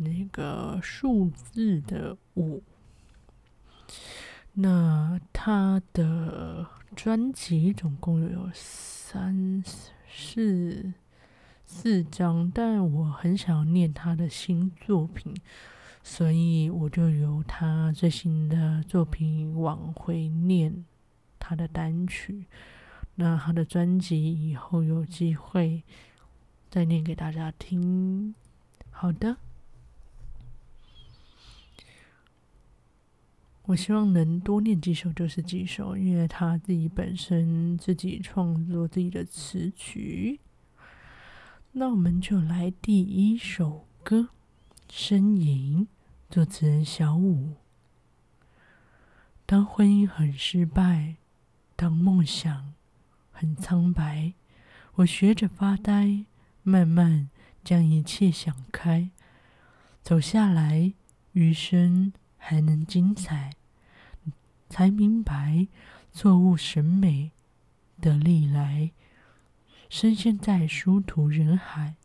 那个数字的五。那他的专辑总共有三四四张，但我很想念他的新作品，所以我就由他最新的作品往回念他的单曲。那他的专辑以后有机会再念给大家听。好的，我希望能多念几首就是几首，因为他自己本身自己创作自己的词曲。那我们就来第一首歌，《呻吟》，作词人小五。当婚姻很失败，当梦想。很苍白，我学着发呆，慢慢将一切想开，走下来，余生还能精彩，才明白错误审美的历来，深陷在殊途人海，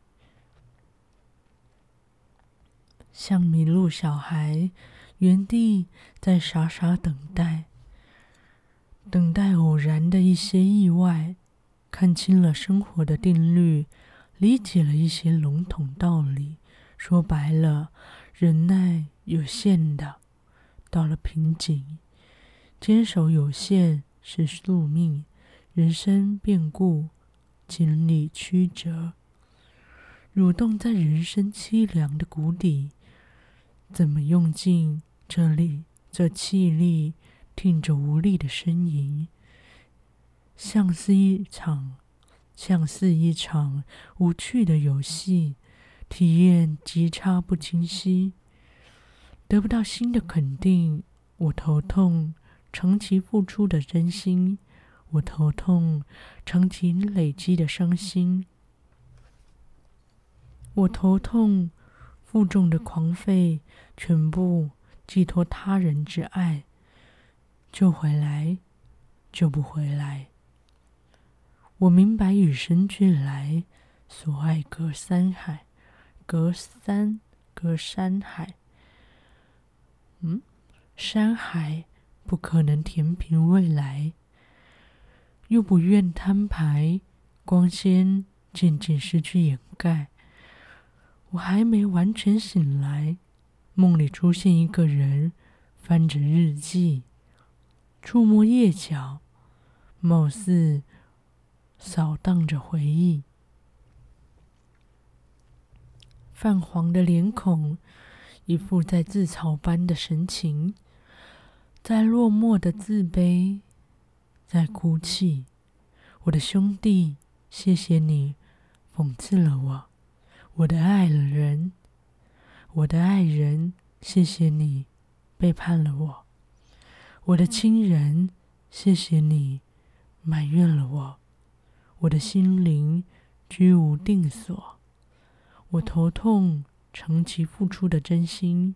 像迷路小孩，原地在傻傻等待。等待偶然的一些意外，看清了生活的定律，理解了一些笼统道理。说白了，忍耐有限的，到了瓶颈，坚守有限是宿命。人生变故，经历曲折，蠕动在人生凄凉的谷底，怎么用尽这力这气力？听着无力的呻吟，像是一场，像是一场无趣的游戏，体验极差不清晰，得不到新的肯定，我头痛。长期付出的真心，我头痛。长期累积的伤心，我头痛。负重的狂吠，全部寄托他人之爱。救回来，救不回来。我明白与生俱来，所爱隔山海，隔山隔山海。嗯，山海不可能填平未来，又不愿摊牌，光鲜渐渐失去掩盖。我还没完全醒来，梦里出现一个人，翻着日记。触摸页角，貌似扫荡着回忆。泛黄的脸孔，一副在自嘲般的神情，在落寞的自卑，在哭泣。我的兄弟，谢谢你讽刺了我；我的爱人，我的爱人，谢谢你背叛了我。我的亲人，谢谢你埋怨了我，我的心灵居无定所。我头痛，长期付出的真心；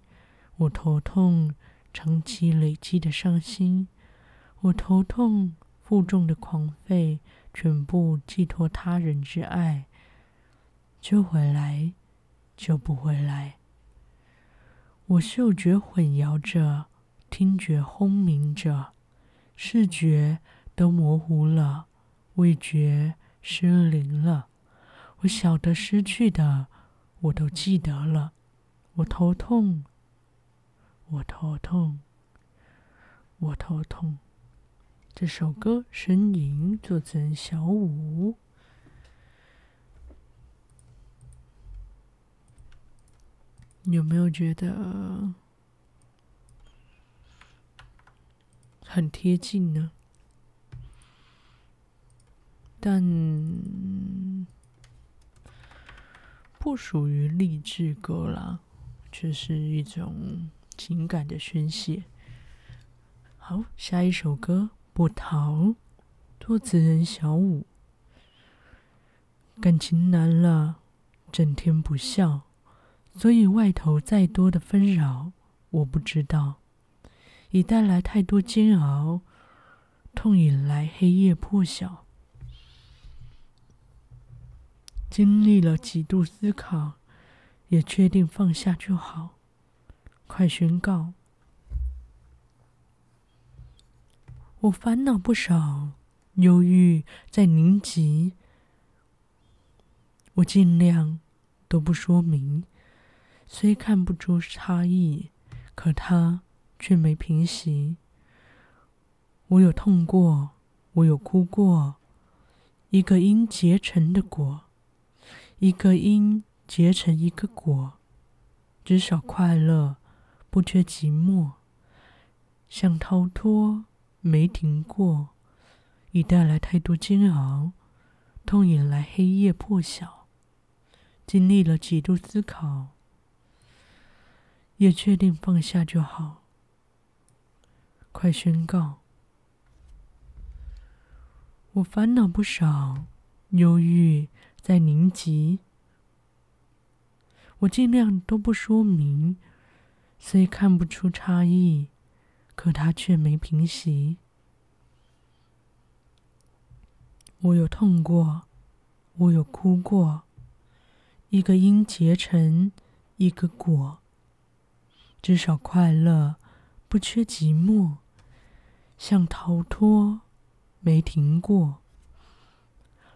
我头痛，长期累积的伤心；我头痛，负重的狂吠，全部寄托他人之爱。就回来，就不回来。我嗅觉混淆着。听觉轰鸣着，视觉都模糊了，味觉失灵了。我晓得失去的，我都记得了。我头痛，我头痛，我头痛。这首歌《呻吟》作词人小五，有没有觉得？很贴近呢，但不属于励志歌啦，这是一种情感的宣泄。好，下一首歌《不逃》，作词人小五。感情难了，整天不笑，所以外头再多的纷扰，我不知道，已带来太多煎熬，痛引来黑夜破晓。经历了几度思考，也确定放下就好。快宣告！我烦恼不少，忧郁在凝集。我尽量都不说明，虽看不出差异，可它却没平息。我有痛过，我有哭过，一个因结成的果。一个因结成一个果，至少快乐，不缺寂寞。想逃脱，没停过，已带来太多煎熬，痛引来黑夜破晓。经历了几度思考，也确定放下就好。快宣告！我烦恼不少，忧郁。在凝集，我尽量都不说明，虽看不出差异，可它却没平息。我有痛过，我有哭过，一个因结成一个果，至少快乐，不缺寂寞，想逃脱，没停过，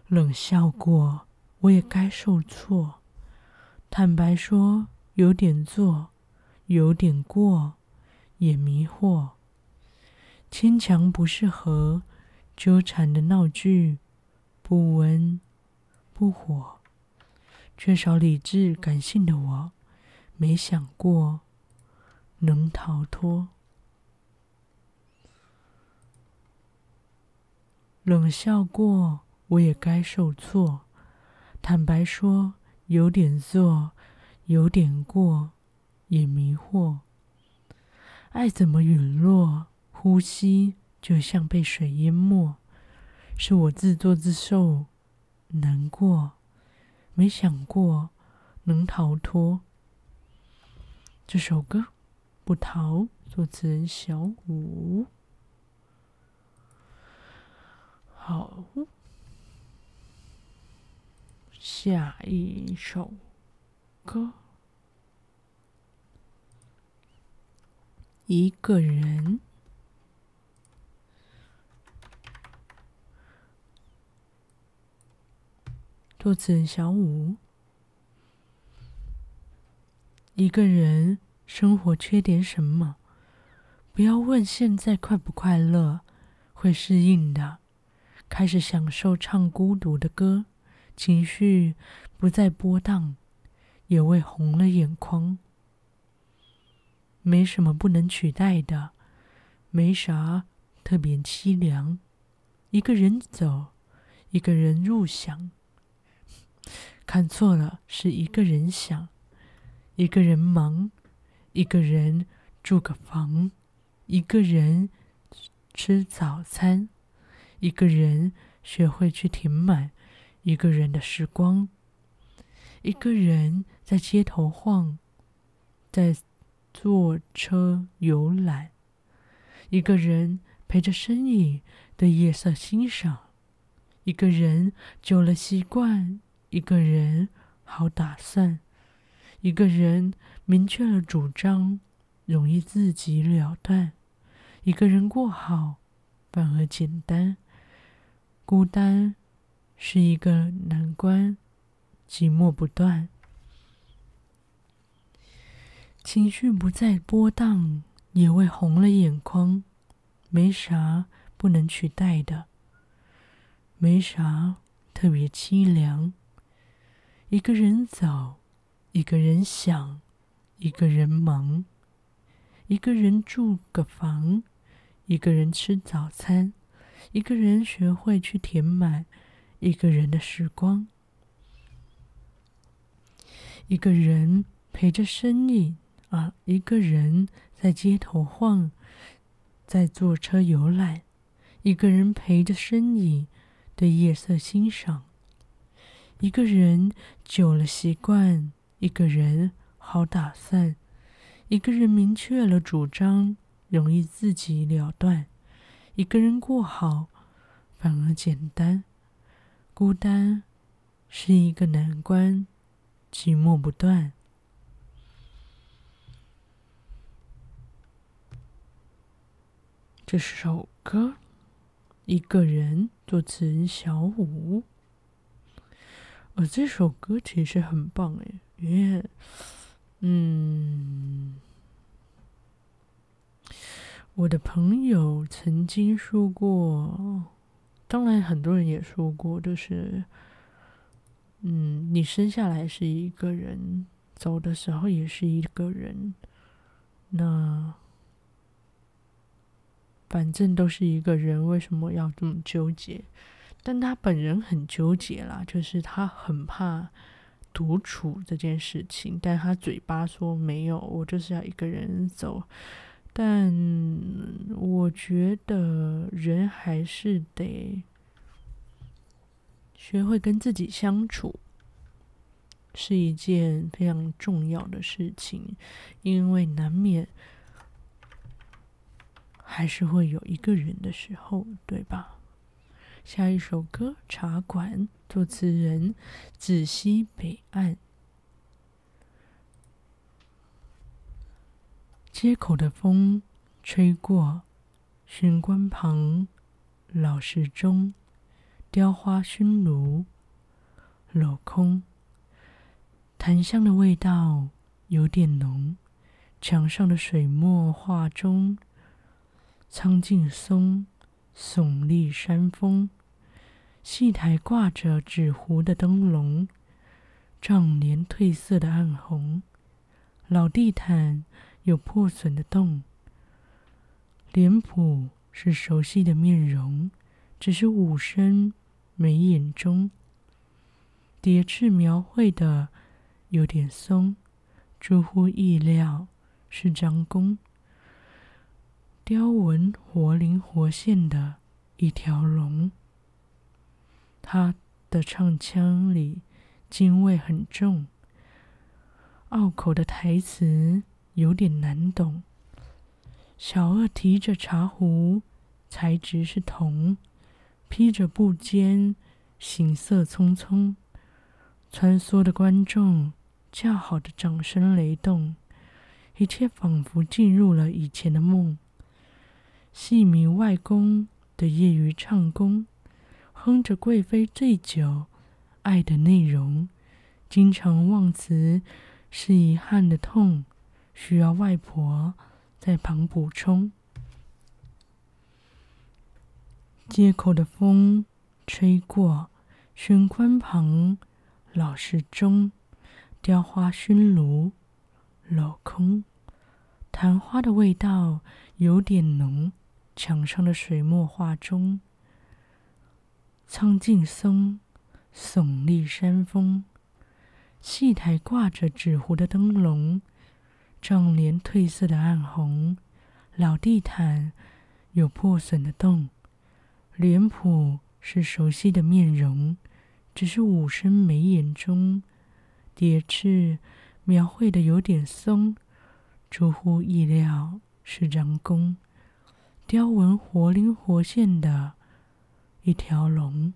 冷笑过。我也该受挫，坦白说，有点做，有点过，也迷惑。牵强不适合，纠缠的闹剧，不温不火。缺少理智感性的我，没想过能逃脱。冷笑过，我也该受挫。坦白说，有点做，有点过，也迷惑。爱怎么陨落？呼吸就像被水淹没，是我自作自受，难过，没想过能逃脱。这首歌《不逃》，作词人小五。好。下一首歌，一个人。作词人小五。一个人生活缺点什么？不要问现在快不快乐，会适应的。开始享受唱孤独的歌。情绪不再波荡，也未红了眼眶。没什么不能取代的，没啥特别凄凉。一个人走，一个人入想。看错了，是一个人想。一个人忙，一个人住个房，一个人吃早餐，一个人学会去填满。一个人的时光，一个人在街头晃，在坐车游览，一个人陪着身影的夜色欣赏，一个人久了习惯，一个人好打算，一个人明确了主张，容易自己了断，一个人过好反而简单，孤单。是一个难关，寂寞不断，情绪不再波荡，也未红了眼眶，没啥不能取代的，没啥特别凄凉。一个人走，一个人想，一个人忙，一个人住个房，一个人吃早餐，一个人学会去填满。一个人的时光，一个人陪着身影啊，一个人在街头晃，在坐车游览，一个人陪着身影对夜色欣赏，一个人久了习惯，一个人好打算，一个人明确了主张，容易自己了断，一个人过好反而简单，孤单是一个难关。寂寞不断。这首歌，一个人作词人小五。而这首歌其实很棒诶，因为，嗯，我的朋友曾经说过，当然很多人也说过，就是。嗯，你生下来是一个人，走的时候也是一个人，那反正都是一个人，为什么要这么纠结？但他本人很纠结啦，就是他很怕独处这件事情，但他嘴巴说没有，我就是要一个人走。但我觉得人还是得。学会跟自己相处是一件非常重要的事情，因为难免还是会有一个人的时候，对吧？下一首歌《茶馆》，作词人紫西北岸。街口的风吹过，玄关旁，老时钟。雕花熏炉，镂空，檀香的味道有点浓。墙上的水墨画中，苍劲松，耸立山峰。戏台挂着纸糊的灯笼，帐帘褪色的暗红。老地毯有破损的洞，脸谱是熟悉的面容，只是五声。眉眼中，叠字描绘的有点松，出乎意料，是张弓。雕纹活灵活现的一条龙。他的唱腔里京味很重，拗口的台词有点难懂。小二提着茶壶，材质是铜。披着布肩，行色匆匆，穿梭的观众，叫好的掌声雷动，一切仿佛进入了以前的梦。戏迷外公的业余唱功，哼着贵妃醉酒，爱的内容，经常忘词，是遗憾的痛，需要外婆在旁补充。街口的风吹过，玄关旁，老时钟，雕花熏炉，镂空，昙花的味道有点浓。墙上的水墨画中，苍劲松，耸立山峰。戏台挂着纸糊的灯笼，帐帘褪色的暗红，老地毯有破损的洞。脸谱是熟悉的面容，只是五声眉眼中叠翅描绘的有点松，出乎意料是张弓，雕纹活灵活现的一条龙。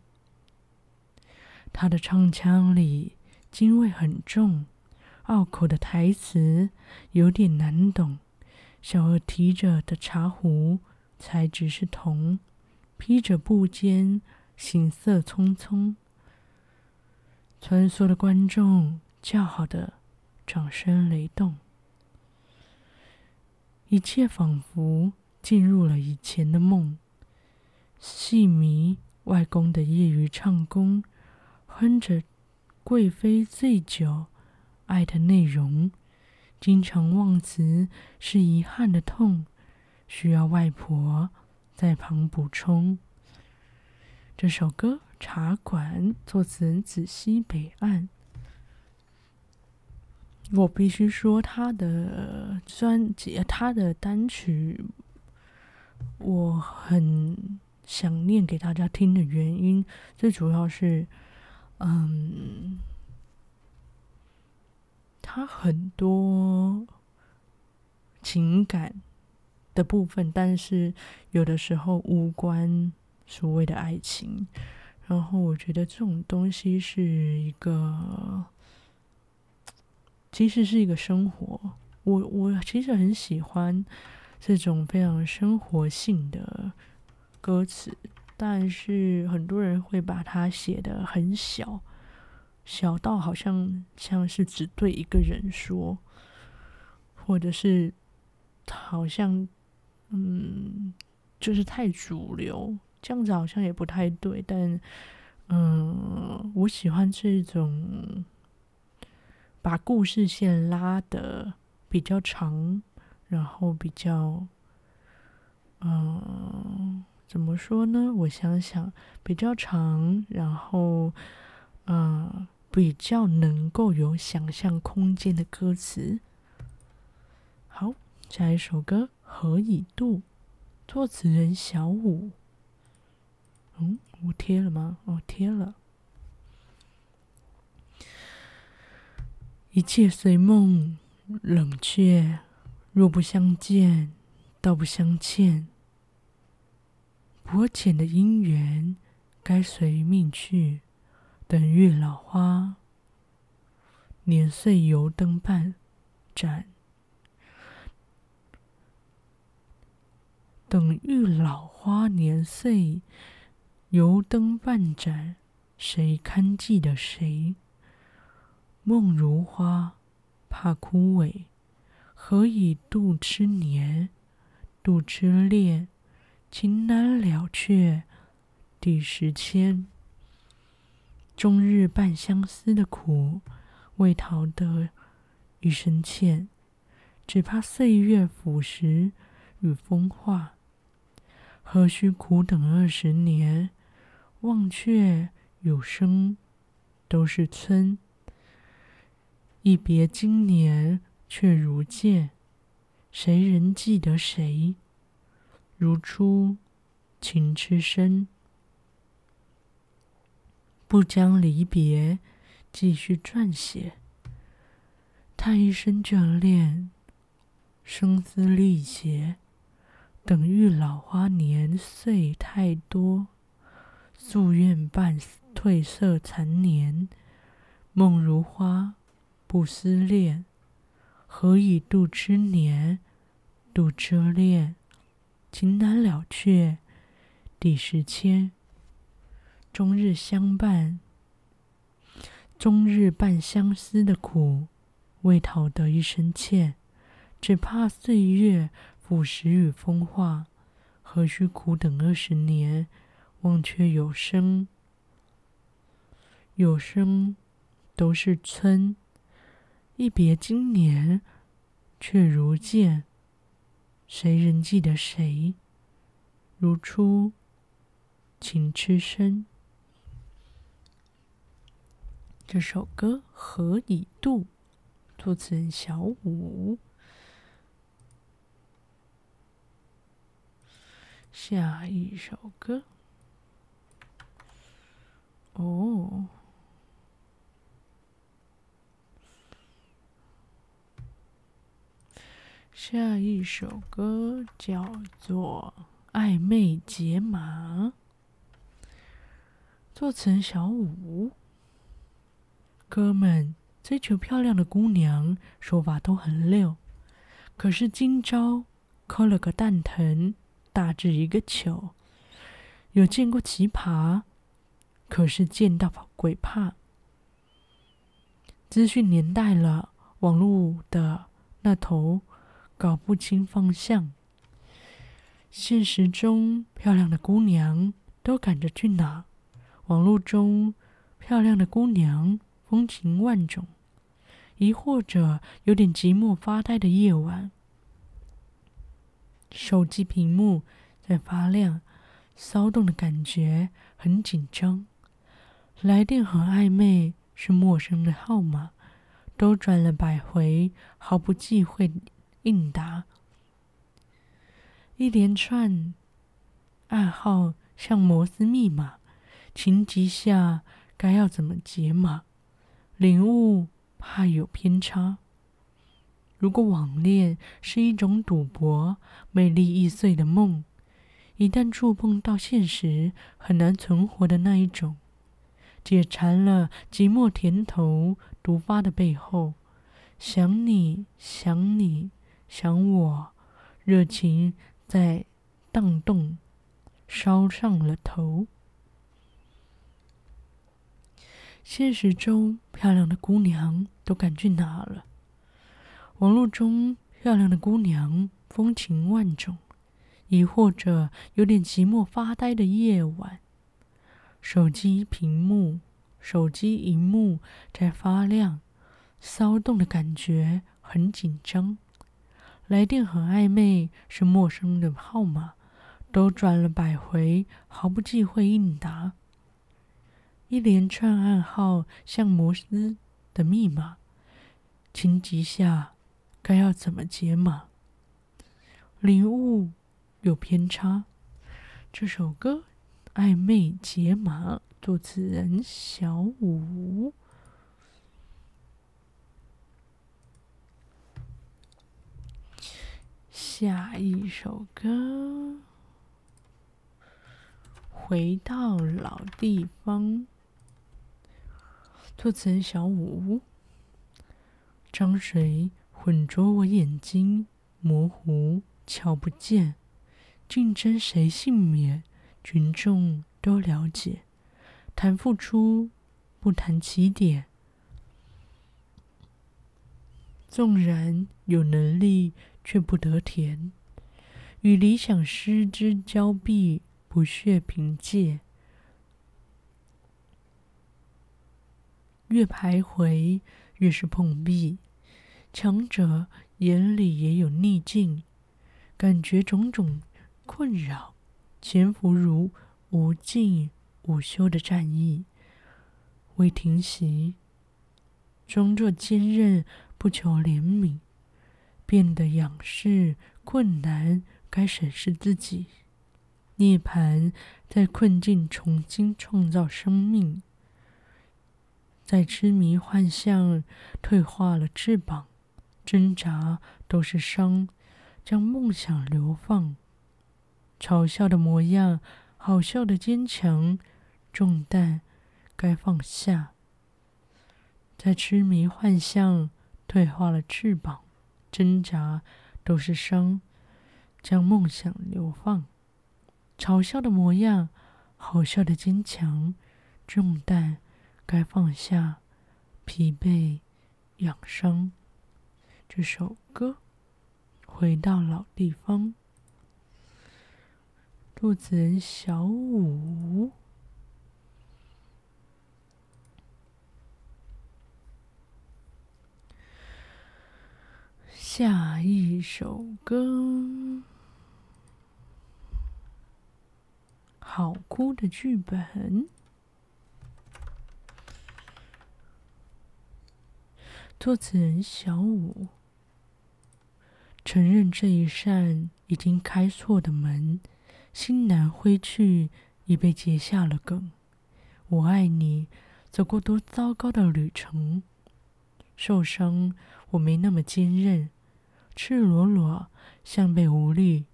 他的唱腔里京味很重，拗口的台词有点难懂。小二提着的茶壶材质是铜。披着布肩，行色匆匆，穿梭的观众，叫好的掌声雷动，一切仿佛进入了以前的梦。戏迷外公的业余唱功，哼着贵妃醉酒，爱的内容，经常忘词，是遗憾的痛，需要外婆。在旁补充，这首歌《茶馆》作词人紫西北岸。我必须说，他的专辑、他的单曲，我很想念给大家听的原因，最主要是，嗯，他很多情感的部分，但是有的时候无关所谓的爱情。然后我觉得这种东西是一个。其实是一个生活，我我其实很喜欢这种非常生活性的歌词，但是很多人会把它写得很小，小到好像像是只对一个人说，或者是好像嗯，就是太主流，这样子好像也不太对，但嗯，我喜欢这种。把故事线拉得比较长，然后比较，嗯、怎么说呢？我想想，比较长，然后，嗯、比较能够有想象空间的歌词。好，下一首歌《何以度》，作词人小五。嗯，我贴了吗？哦，贴了。一切随梦冷却，若不相见，道不相欠。薄浅的姻缘，该随命去。等月老花，年岁油灯半盏。等玉老花，年岁油灯半盏，谁堪记得谁？梦如花，怕枯萎，何以度之年？度之恋，情难了却，第十千。终日伴相思的苦，为逃得一身欠，只怕岁月腐蚀与风化。何须苦等二十年？忘却有生，都是春。一别经年，却如见，谁人记得谁？如初情痴深，不将离别继续撰写。叹一生眷恋，声嘶力竭，等玉老花，年岁太多，夙愿伴褪色残年。梦如花。不思恋，何以度之年？度之恋，情难了却，第十签。终日相伴，终日伴相思的苦，为讨得一声欠，只怕岁月腐蚀与风化。何须苦等二十年？忘却有生，有生都是春。一别经年，却如见，谁人记得谁？如初情痴深。这首歌何以度？作词人小五。下一首歌，哦。下一首歌叫做《暧昧解码》，作词人小五。哥们追求漂亮的姑娘，手法都很溜，可是今朝磕了个蛋疼，大致一个球。有见过奇葩，可是见到鬼怕。资讯年代了，网络的那头。搞不清方向，现实中漂亮的姑娘都赶着去哪？网络中漂亮的姑娘风情万种，亦或者有点寂寞发呆的夜晚，手机屏幕在发亮，骚动的感觉很紧张，来电很暧昧，是陌生的号码，都转了百回，毫不忌讳应答。一连串暗号像摩斯密码，情急下该要怎么解码？领悟怕有偏差。如果网恋是一种赌博，魅力易碎的梦，一旦触碰到现实，很难存活的那一种。解馋了寂寞甜头毒发的背后，想你想你想我，热情在荡动，烧上了头。现实中漂亮的姑娘都赶去哪了？网络中漂亮的姑娘风情万种，亦或者有点寂寞发呆的夜晚。手机屏幕，手机荧幕在发亮，骚动的感觉很紧张。来电很暧昧，是陌生的号码，都转了百回，毫不忌讳应答。一连串暗号像摩斯的密码，情急下该要怎么解码？领悟有偏差。这首歌。暧昧解码，作词人小五。下一首歌，回到老地方，作词小五。脏水浑浊我眼睛，模糊瞧不见，竞争谁幸免？群众都了解，谈付出，不谈起点。纵然有能力，却不得甜。与理想失之交臂，不屑凭借。越徘徊，越是碰壁。强者眼里也有逆境，感觉种种困扰。潜伏如无尽无休的战役，未停息，装作坚韧，不求怜悯，变得仰视困难，该审视自己。涅槃在困境重新创造生命，在痴迷幻象退化了翅膀，挣扎都是伤，将梦想流放。嘲笑的模样，好笑的坚强，重担该放下。在痴迷幻象，退化了翅膀，挣扎都是伤，将梦想流放。嘲笑的模样，好笑的坚强，重担该放下，疲惫养伤。这首歌，回到老地方。作词人小五，下一首歌，好哭的剧本。作词人小五，承认这一扇已经开错的门。心难挥去，已被结下了梗。我爱你，走过多糟糕的旅程。受伤，我没那么坚韧，赤裸裸，像被无力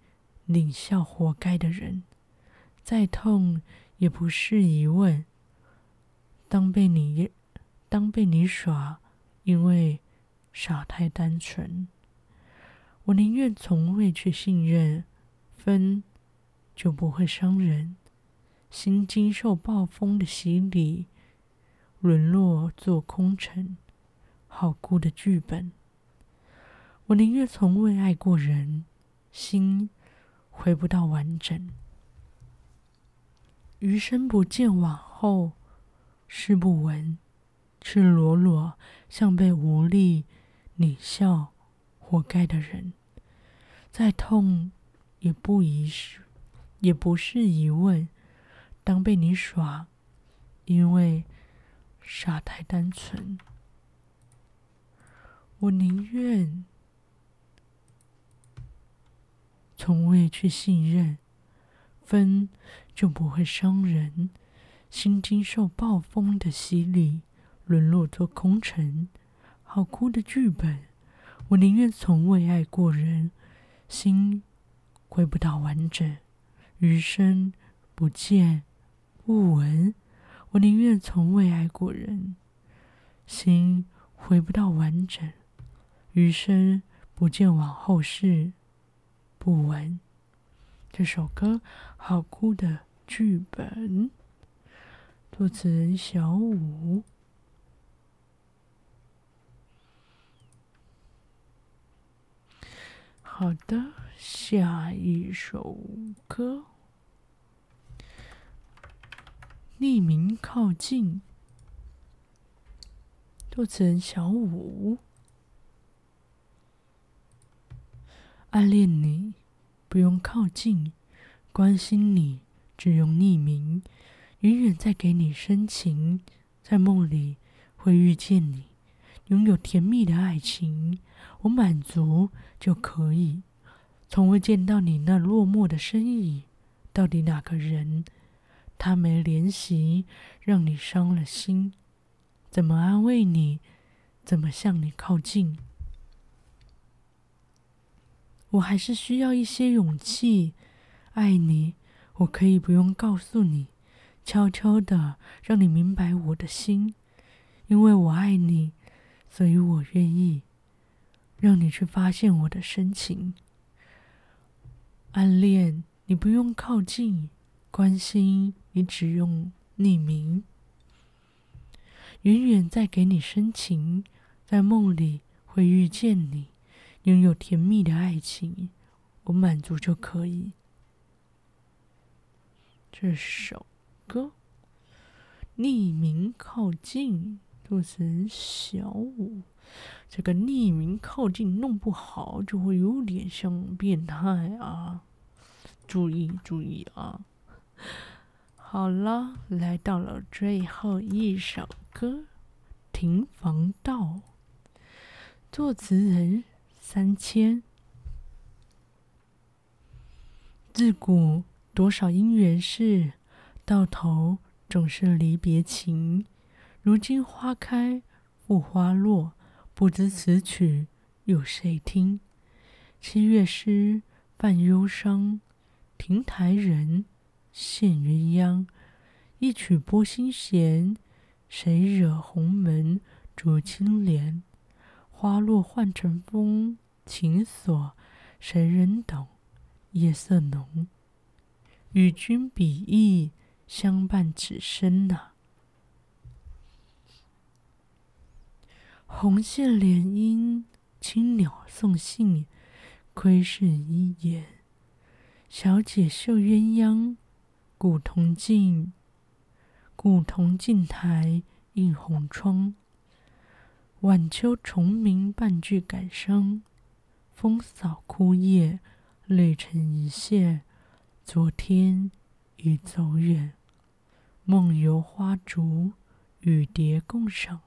领笑活该的人。再痛，也不是疑问。当被你，当被你耍，因为傻太单纯。我宁愿从未去信任，分。就不会伤人，心经受暴风的洗礼，沦落做空城，好哭的剧本。我宁愿从未爱过人，心回不到完整。余生不见往后，事不闻，赤裸裸像被无力你笑活该的人，再痛也不遗失。也不是疑问，当被你耍，因为傻太单纯。我宁愿从未去信任，分就不会伤人。心经受暴风的洗礼，沦落做空城。好哭的剧本，我宁愿从未爱过人，心回不到完整，余生不见不闻。我宁愿从未爱过人，心回不到完整，余生不见往后事，不闻。这首歌好酷的剧本，作词人小五。好的，下一首歌。匿名靠近，作词人小五。暗恋你，不用靠近；关心你，只用匿名。远远在给你深情，在梦里会遇见你，拥有甜蜜的爱情，我满足就可以。从未见到你那落寞的身影，到底哪个人？他没联系，让你伤了心，怎么安慰你？怎么向你靠近？我还是需要一些勇气。爱你，我可以不用告诉你，悄悄的让你明白我的心。因为我爱你，所以我愿意让你去发现我的深情。暗恋，你不用靠近，关心。你只用匿名，远远在给你深情，在梦里会遇见你，拥有甜蜜的爱情，我满足就可以。这首歌《匿名靠近》作词小五，这个匿名靠近弄不好就会有点像变态啊！注意注意啊！好了，来到了最后一首歌《停防道》，作词人三千。自古多少因缘事，到头总是离别情。如今花开复花落，不知此曲有谁听？七月诗泛忧伤，亭台人。羡鸳鸯，一曲拨心弦。谁惹红门着青莲？花落换成风，情锁谁人懂？夜色浓，与君比翼相伴此生呐。红线联姻，青鸟送信，窥视一眼。小姐绣鸳鸯。古铜镜，古铜镜台映红窗。晚秋虫鸣半句感伤，风扫枯叶，泪成一线。昨天已走远，梦游花烛，与蝶共赏。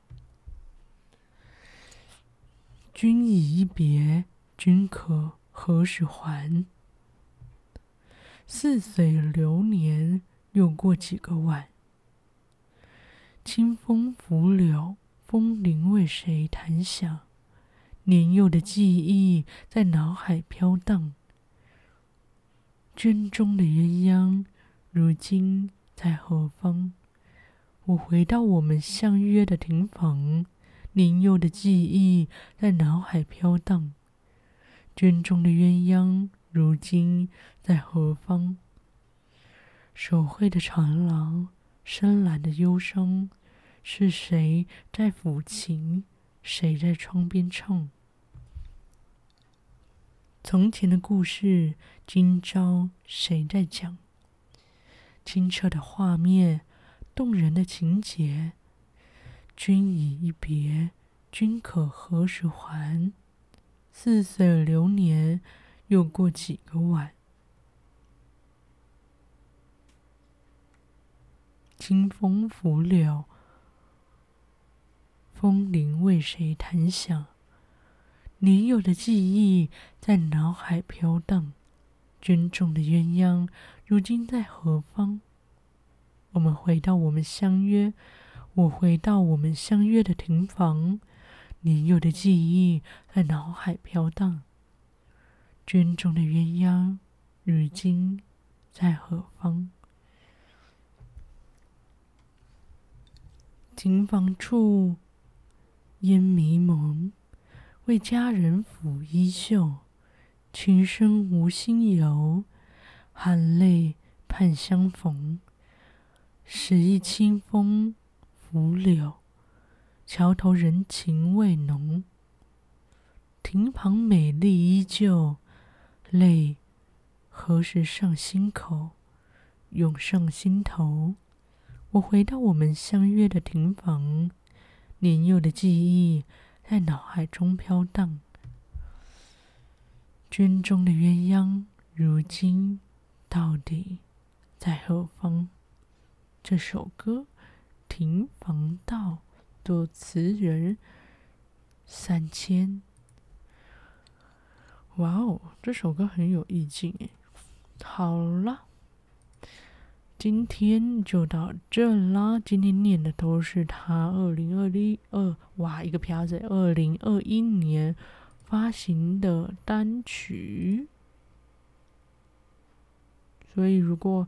君已一别，君可何时还？似水流年，又过几个晚？清风拂柳，风铃为谁弹响？年幼的记忆在脑海飘荡。绢中的鸳鸯，如今在何方？我回到我们相约的亭房，年幼的记忆在脑海飘荡。绢中的鸳鸯。如今在何方？手绘的长廊，深蓝的忧伤，是谁在抚琴？谁在窗边唱？从前的故事，今朝谁在讲？清澈的画面，动人的情节。君已一别，君可何时还？似水流年。又过几个晚？清风拂柳，风铃为谁弹响？年幼的记忆在脑海飘荡。军中的鸳鸯，如今在何方？我们回到我们相约，我回到我们相约的亭房。年幼的记忆在脑海飘荡。军中的鸳鸯，如今在何方？亭房处，烟迷蒙，为佳人抚衣袖。琴声无心游，含泪盼相逢。始忆清风拂柳，桥头人情未浓。亭旁美丽依旧，泪何时上心口，涌上心头。我回到我们相约的亭房，年幼的记忆在脑海中飘荡。军中的鸳鸯，如今到底在何方？这首歌《亭房道》作词人三千。哇哦，这首歌很有意境诶。好了，今天就到这啦。今天念的都是他二零二一二，哇，一个飘子，二零二一年。发行的单曲，所以如果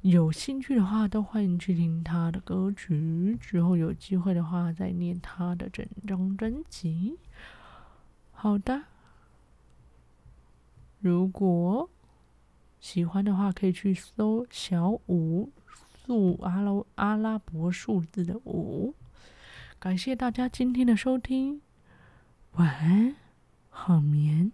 有兴趣的话，都欢迎去听他的歌曲。之后有机会的话，再念他的整张专辑。好的，如果喜欢的话，可以去搜小五数阿拉阿拉伯数字的五。感谢大家今天的收听，晚安。好眠。